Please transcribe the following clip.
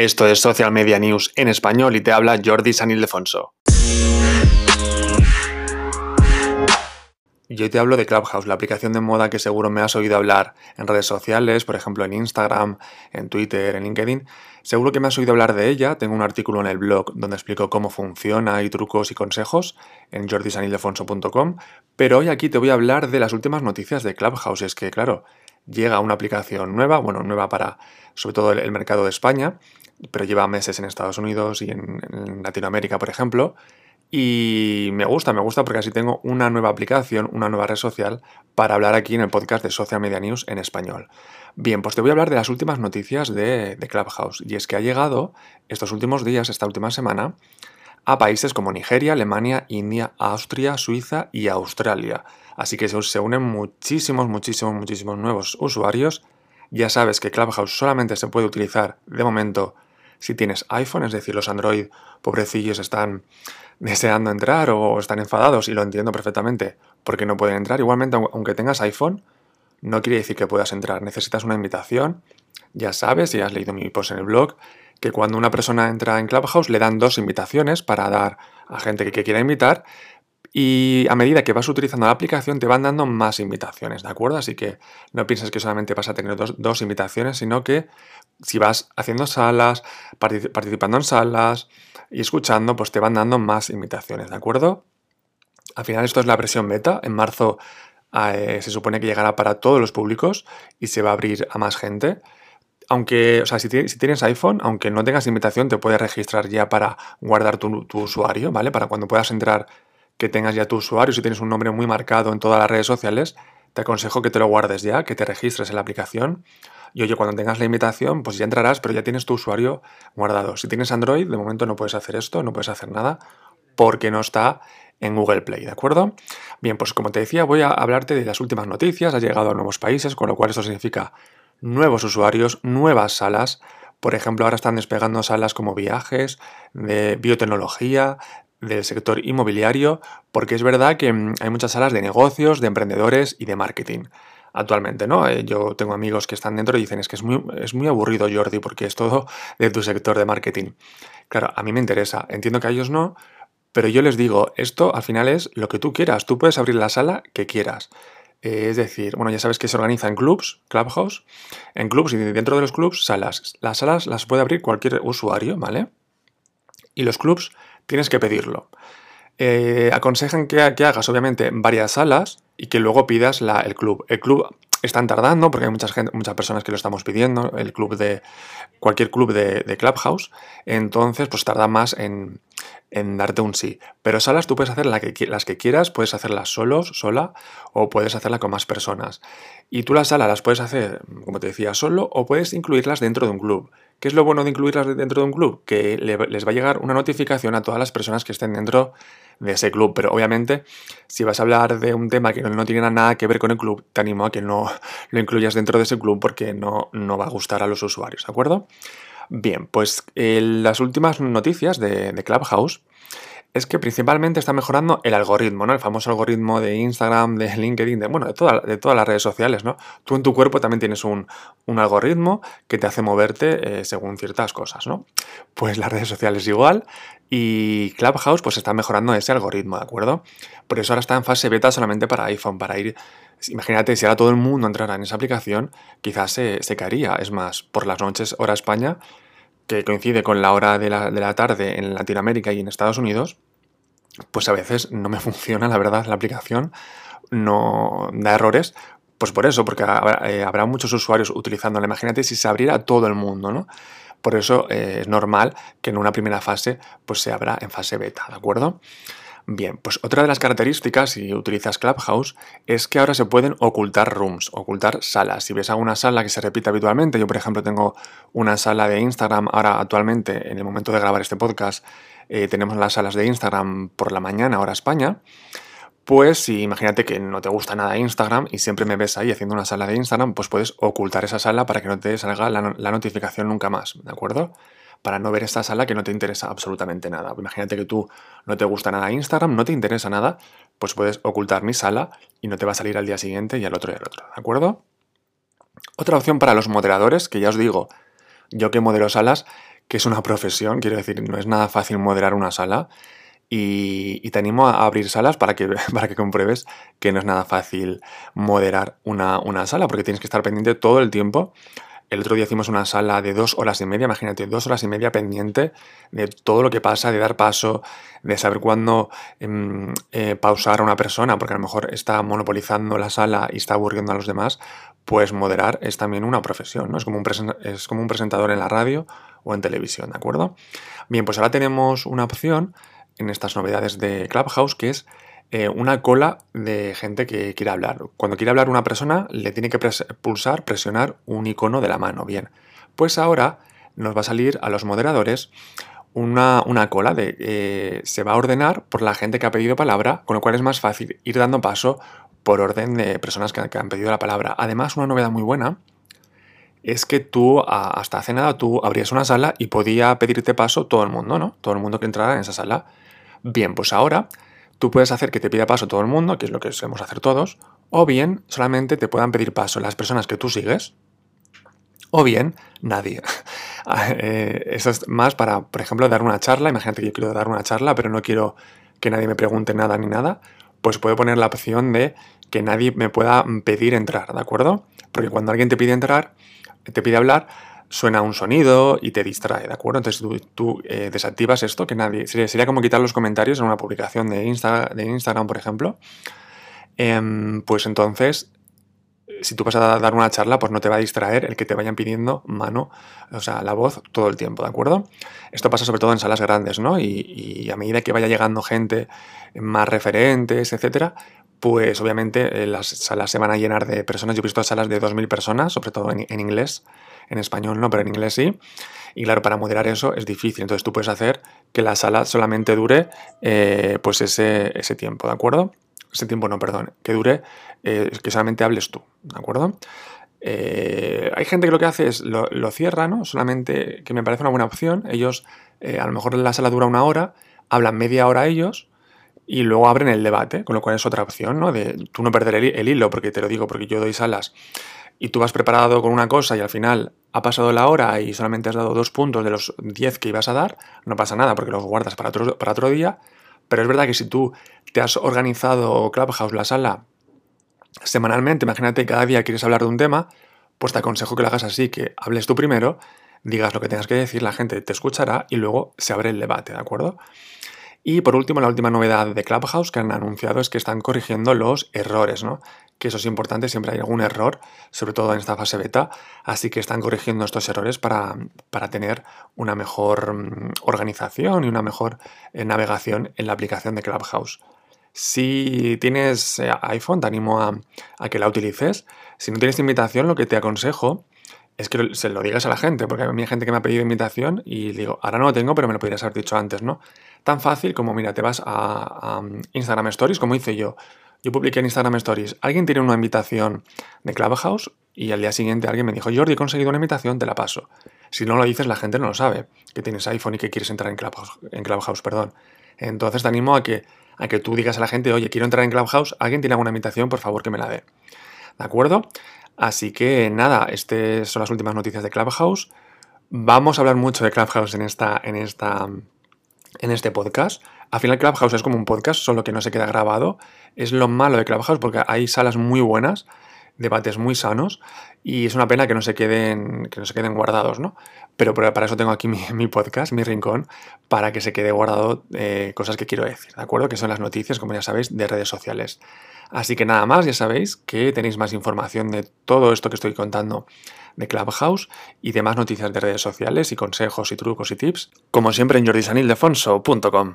Esto es Social Media News en español y te habla Jordi San Ildefonso. Yo te hablo de Clubhouse, la aplicación de moda que seguro me has oído hablar en redes sociales, por ejemplo en Instagram, en Twitter, en LinkedIn. Seguro que me has oído hablar de ella. Tengo un artículo en el blog donde explico cómo funciona y trucos y consejos en jordisanildefonso.com. Pero hoy aquí te voy a hablar de las últimas noticias de Clubhouse. Es que, claro, llega una aplicación nueva, bueno, nueva para sobre todo el mercado de España, pero lleva meses en Estados Unidos y en, Latinoamérica, por ejemplo. Y me gusta, me gusta porque así tengo una nueva aplicación, una nueva red social para hablar aquí en el podcast de Social Media News en español. Bien, pues te voy a hablar de las últimas noticias de, Clubhouse. Y es que ha llegado estos últimos días, esta última semana, a países como Nigeria, Alemania, India, Austria, Suiza y Australia. Así que se unen muchísimos, muchísimos, muchísimos nuevos usuarios. Ya sabes que Clubhouse solamente se puede utilizar de momento si tienes iPhone, es decir, los Android pobrecillos están deseando entrar o están enfadados y lo entiendo perfectamente porque no pueden entrar. Igualmente, aunque tengas iPhone, no quiere decir que puedas entrar. Necesitas una invitación. Ya sabes, si has leído mi post en el blog, que cuando una persona entra en Clubhouse le dan dos invitaciones para dar a gente que quiera invitar, y a medida que vas utilizando la aplicación te van dando más invitaciones, ¿de acuerdo? Así que no pienses que solamente vas a tener dos, invitaciones, sino que si vas haciendo salas, participando en salas y escuchando, pues te van dando más invitaciones, ¿de acuerdo? Al final esto es la versión beta. En marzo eh, se supone que llegará para todos los públicos y se va a abrir a más gente. Aunque, o sea, si, tienes iPhone, aunque no tengas invitación, te puedes registrar ya para guardar tu usuario, ¿vale? Para cuando puedas entrar que tengas ya tu usuario, si tienes un nombre muy marcado en todas las redes sociales, te aconsejo que te lo guardes ya, que te registres en la aplicación. Y oye, cuando tengas la invitación, pues ya entrarás, pero ya tienes tu usuario guardado. Si tienes Android, de momento no puedes hacer esto, no puedes hacer nada, porque no está en Google Play, ¿de acuerdo? Bien, pues como te decía, voy a hablarte de las últimas noticias. Ha llegado a nuevos países, con lo cual esto significa nuevos usuarios, nuevas salas. Por ejemplo, ahora están despegando salas como viajes, de biotecnología, del sector inmobiliario, porque es verdad que mm, hay muchas salas de negocios, de emprendedores y de marketing actualmente, ¿no? Eh, yo tengo amigos que están dentro y dicen, es que es muy, es muy aburrido, Jordi, porque es todo de tu sector de marketing. Claro, a mí me interesa, entiendo que a ellos no, pero yo les digo, esto al final es lo que tú quieras, tú puedes abrir la sala que quieras. Eh, es decir, bueno, ya sabes que se organiza en clubs, clubhouse, en clubs y dentro de los clubs, salas. Las salas las puede abrir cualquier usuario, ¿vale? Y los clubs tienes que pedirlo. Eh, aconsejan que, hagas, obviamente, varias salas y que luego pidas la, el club. El club están tardando porque hay mucha gente, muchas personas que lo estamos pidiendo, el club de cualquier club de, Clubhouse, entonces pues tarda más en, darte un sí. Pero salas tú puedes hacer que, las que quieras, puedes hacerlas solos, sola, o puedes hacerla con más personas. Y tú las salas las puedes hacer, como te decía, solo, o puedes incluirlas dentro de un club. ¿Qué es lo bueno de incluirlas dentro de un club? Que les va a llegar una notificación a todas las personas que estén dentro de ese club. Pero obviamente, si vas a hablar de un tema que no, tiene nada que ver con el club, te animo a que no lo incluyas dentro de ese club porque no, no va a gustar a los usuarios, ¿de acuerdo? Bien, pues eh, las últimas noticias de, de Clubhouse es que principalmente está mejorando el algoritmo, ¿no? El famoso algoritmo de Instagram, de LinkedIn, de, bueno, de, de todas las redes sociales, ¿no? Tú en tu cuerpo también tienes un, algoritmo que te hace moverte eh, según ciertas cosas, ¿no? Pues las redes sociales igual y Clubhouse pues está mejorando ese algoritmo, ¿de acuerdo? Por eso ahora está en fase beta solamente para iPhone, para ir... Imagínate, si ahora todo el mundo entrara en esa aplicación, quizás se, se caería. Es más, por las noches, hora España, que coincide con la hora de la, tarde en Latinoamérica y en Estados Unidos, pues a veces no me funciona, la verdad, la aplicación, no da errores, pues por eso, porque eh, habrá, muchos usuarios utilizándola. Imagínate si se abriera todo el mundo, ¿no? Por eso eh, es normal que en una primera fase pues se abra en fase beta, ¿de acuerdo? Bien, pues otra de las características, si utilizas Clubhouse, es que ahora se pueden ocultar rooms, ocultar salas. Si ves alguna sala que se repite habitualmente, yo por ejemplo tengo una sala de Instagram ahora actualmente, en el momento de grabar este podcast, eh, tenemos las salas de Instagram por la mañana, hora España, pues si imagínate que no te gusta nada Instagram y siempre me ves ahí haciendo una sala de Instagram, pues puedes ocultar esa sala para que no te salga la notificación nunca más, ¿de acuerdo? Para no ver esta sala que no te interesa absolutamente nada. Imagínate que tú no te gusta nada Instagram, no te interesa nada, pues puedes ocultar mi sala y no te va a salir al día siguiente y al otro y al otro, ¿de acuerdo? Otra opción para los moderadores, que ya os digo, yo que modelo salas, que es una profesión, quiero decir, no es nada fácil moderar una sala. Y, te animo a abrir salas para que, para que compruebes que no es nada fácil moderar una, una sala, porque tienes que estar pendiente todo el tiempo el otro día hicimos una sala de dos horas y media, imagínate, dos horas y media pendiente de todo lo que pasa, de dar paso, de saber cuándo em, eh, pausar a una persona, porque a lo mejor está monopolizando la sala y está aburriendo a los demás, pues moderar es también una profesión, ¿no? Es como un, es como un presentador en la radio o en televisión, ¿de acuerdo? Bien, pues ahora tenemos una opción en estas novedades de Clubhouse que es eh, una cola de gente que quiere hablar. Cuando quiere hablar una persona, le tiene que pulsar, presionar un icono de la mano. Bien, pues ahora nos va a salir a los moderadores una, cola de eh, se va a ordenar por la gente que ha pedido palabra, con lo cual es más fácil ir dando paso por orden de personas que, han pedido la palabra. Además, una novedad muy buena es que tú, hasta hace nada, tú abrías una sala y podía pedirte paso todo el mundo, ¿no? Todo el mundo que entrara en esa sala. Bien, pues ahora Tú puedes hacer que te pida paso todo el mundo, que es lo que solemos hacer todos, o bien solamente te puedan pedir paso las personas que tú sigues, o bien nadie. Ah, eh, eso es más para, por ejemplo, dar una charla. Imagínate que yo quiero dar una charla, pero no quiero que nadie me pregunte nada ni nada. Pues puedo poner la opción de que nadie me pueda pedir entrar, ¿de acuerdo? Porque cuando alguien te pide entrar, te pide hablar, suena un sonido y te distrae, ¿de acuerdo? Entonces tú, eh, desactivas esto, que nadie. Sería, como quitar los comentarios en una publicación de, Insta, de Instagram, por ejemplo. Em, pues entonces, si tú vas a dar una charla, pues no te va a distraer el que te vayan pidiendo mano, o sea, la voz todo el tiempo, ¿de acuerdo? Esto pasa sobre todo en salas grandes, ¿no? Y, y a medida que vaya llegando gente más referentes, etcétera, pues obviamente eh, las salas se van a llenar de personas. Yo he visto salas de 2.000 personas, sobre todo en, en inglés en español no, pero en inglés sí. Y claro, para moderar eso es difícil. Entonces tú puedes hacer que la sala solamente dure eh, pues ese, ese, tiempo, ¿de acuerdo? Ese tiempo no, perdón. Que dure, eh, que solamente hables tú, ¿de acuerdo? Eh, hay gente que lo que hace es lo, cierra, ¿no? Solamente que me parece una buena opción. Ellos, a lo mejor la sala dura una hora, hablan media hora ellos y luego abren el debate, con lo cual es otra opción, ¿no? De tú no perder el, hilo, porque te lo digo, porque yo doy salas y tú vas preparado con una cosa y al final ha pasado la hora y solamente has dado dos puntos de los diez que ibas a dar, no pasa nada porque los guardas para otro, para otro día. Pero es verdad que si tú te has organizado Clubhouse, la sala, semanalmente, imagínate cada día quieres hablar de un tema, pues te aconsejo que lo hagas así, que hables tú primero, digas lo que tengas que decir, la gente te escuchará y luego se abre el debate, ¿de acuerdo? Y por último, la última novedad de Clubhouse que han anunciado es que están corrigiendo los errores, ¿no? Que eso es importante, siempre hay algún error, sobre todo en esta fase beta, así que están corrigiendo estos errores para, tener una mejor mm, organización y una mejor eh, navegación en la aplicación de Clubhouse. Si tienes eh, iPhone, te animo a, a que la utilices. Si no tienes invitación, lo que te aconsejo es que se lo digas a la gente, porque a hay gente que me ha pedido invitación y digo, ahora no lo tengo, pero me lo podrías haber dicho antes, ¿no? Tan fácil como, mira, te vas a, Instagram Stories, como hice yo. Yo publiqué en Instagram Stories, alguien tiene una invitación de Clubhouse y al día siguiente alguien me dijo, Jordi, he conseguido una invitación, te la paso. Si no lo dices, la gente no lo sabe, que tienes iPhone y que quieres entrar en Clubhouse, en Clubhouse perdón. Entonces te animo a que, a que tú digas a la gente, oye, quiero entrar en Clubhouse, alguien tiene alguna invitación, por favor que me la dé. ¿De acuerdo? Así que nada, estas son las últimas noticias de Clubhouse. Vamos a hablar mucho de Clubhouse en, esta, en, esta, en este podcast. Al final Clubhouse es como un podcast, solo que no se queda grabado. Es lo malo de Clubhouse porque hay salas muy buenas, debates muy sanos y es una pena que no se queden, que no se queden guardados, ¿no? Pero para eso tengo aquí mi, podcast, mi rincón, para que se quede guardado eh, cosas que quiero decir, ¿de acuerdo? Que son las noticias, como ya sabéis, de redes sociales. Así que nada más, ya sabéis que tenéis más información de todo esto que estoy contando de Clubhouse y demás noticias de redes sociales y consejos y trucos y tips, como siempre en jordisanildefonso.com.